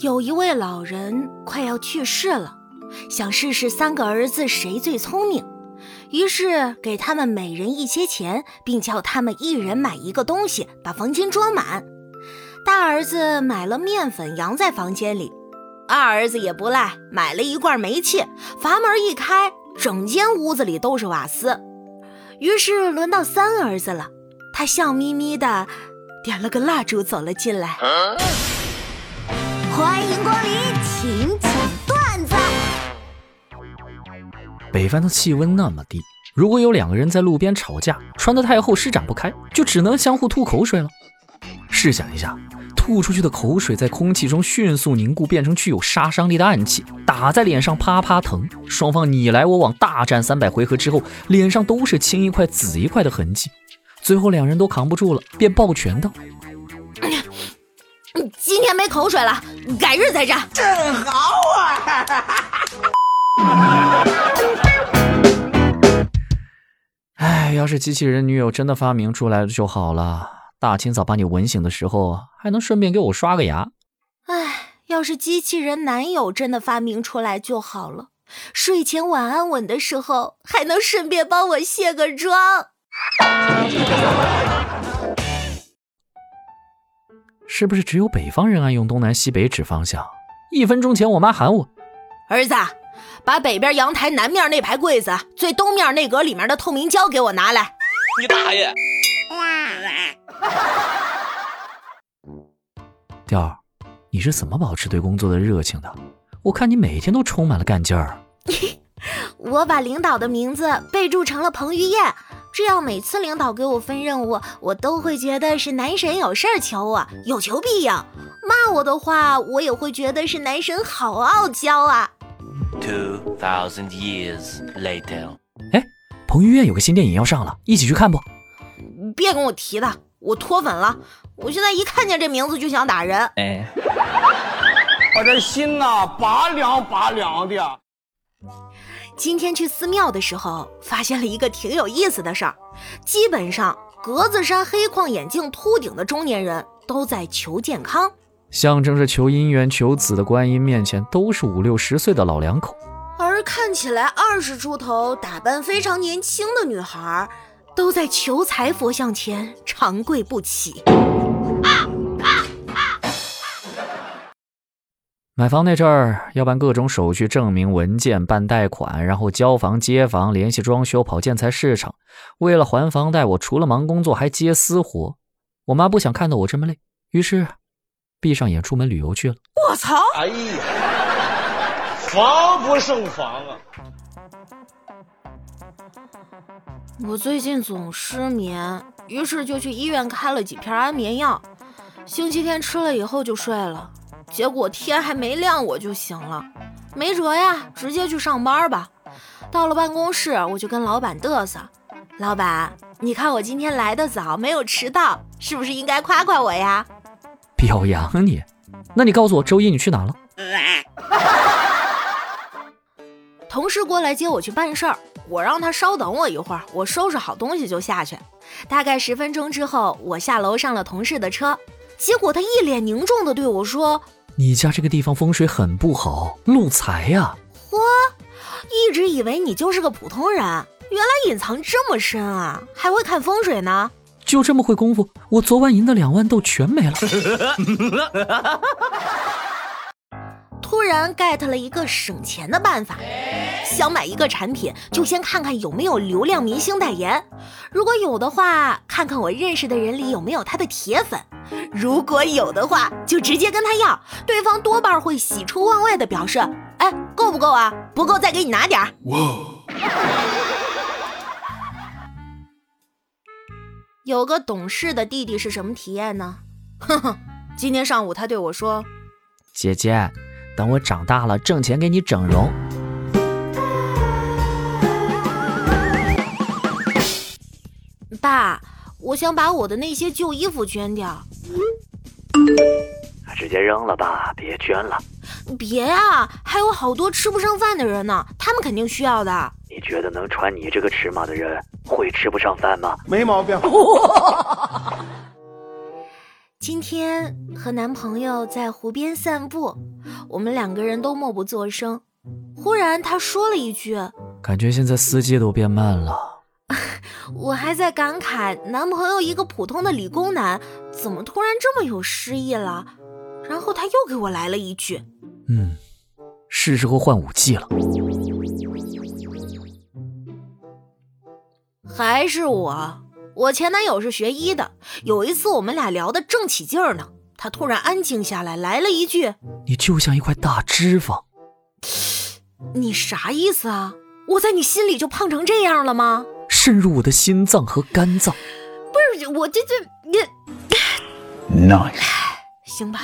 有一位老人快要去世了，想试试三个儿子谁最聪明，于是给他们每人一些钱，并叫他们一人买一个东西，把房间装满。大儿子买了面粉，扬在房间里；二儿子也不赖，买了一罐煤气，阀门一开，整间屋子里都是瓦斯。于是轮到三儿子了，他笑眯眯的点了个蜡烛走了进来。欢迎光临，请讲段子。北方的气温那么低，如果有两个人在路边吵架，穿得太厚施展不开，就只能相互吐口水了。试想一下，吐出去的口水在空气中迅速凝固，变成具有杀伤力的暗器，打在脸上啪啪疼。双方你来我往，大战三百回合之后，脸上都是青一块紫一块的痕迹。最后两人都扛不住了，便抱拳道。今天没口水了，改日再战。真好啊！哎，要是机器人女友真的发明出来了就好了，大清早把你吻醒的时候，还能顺便给我刷个牙。哎，要是机器人男友真的发明出来就好了，睡前晚安吻的时候，还能顺便帮我卸个妆。是不是只有北方人爱用东南西北指方向？一分钟前我妈喊我，儿子，把北边阳台南面那排柜子最东面那格里面的透明胶给我拿来。你大爷！调儿，你是怎么保持对工作的热情的？我看你每天都充满了干劲儿。我把领导的名字备注成了彭于晏。这样每次领导给我分任务，我都会觉得是男神有事儿求我，有求必应。骂我的话，我也会觉得是男神好傲娇啊。Two thousand years later，哎，彭于晏有个新电影要上了，一起去看不？别跟我提他，我脱粉了。我现在一看见这名字就想打人。哎，我这心呐，拔凉拔凉的。今天去寺庙的时候，发现了一个挺有意思的事儿。基本上，格子衫、黑框眼镜、秃顶的中年人都在求健康，象征着求姻缘、求子的观音面前都是五六十岁的老两口，而看起来二十出头、打扮非常年轻的女孩，都在求财佛像前长跪不起。买房那阵儿要办各种手续、证明文件、办贷款，然后交房、接房、联系装修、跑建材市场。为了还房贷，我除了忙工作还接私活。我妈不想看到我这么累，于是闭上眼出门旅游去了。我操！哎呀，防不胜防啊！我最近总失眠，于是就去医院开了几片安眠药。星期天吃了以后就睡了。结果天还没亮我就醒了，没辙呀，直接去上班吧。到了办公室，我就跟老板嘚瑟：“老板，你看我今天来的早，没有迟到，是不是应该夸夸我呀？”表扬你？那你告诉我，周一你去哪了？同事过来接我去办事儿，我让他稍等我一会儿，我收拾好东西就下去。大概十分钟之后，我下楼上了同事的车，结果他一脸凝重的对我说。你家这个地方风水很不好，漏财呀！嚯，一直以为你就是个普通人，原来隐藏这么深啊，还会看风水呢？就这么会功夫，我昨晚赢的两万豆全没了。突然 get 了一个省钱的办法，想买一个产品，就先看看有没有流量明星代言，如果有的话，看看我认识的人里有没有他的铁粉。如果有的话，就直接跟他要，对方多半会喜出望外的表示：“哎，够不够啊？不够再给你拿点儿。”哇！有个懂事的弟弟是什么体验呢？哼 哼，今天上午他对我说：“姐姐，等我长大了挣钱给你整容。”爸，我想把我的那些旧衣服捐掉。直接扔了吧，别捐了。别啊，还有好多吃不上饭的人呢，他们肯定需要的。你觉得能穿你这个尺码的人会吃不上饭吗？没毛病。今天和男朋友在湖边散步，我们两个人都默不作声。忽然他说了一句：“感觉现在司机都变慢了。”我还在感慨，男朋友一个普通的理工男，怎么突然这么有诗意了？然后他又给我来了一句：“嗯，是时候换武器了。”还是我，我前男友是学医的。有一次我们俩聊得正起劲儿呢，他突然安静下来，来了一句：“你就像一块大脂肪。”你啥意思啊？我在你心里就胖成这样了吗？渗入我的心脏和肝脏。不是我这这你，nice，行吧。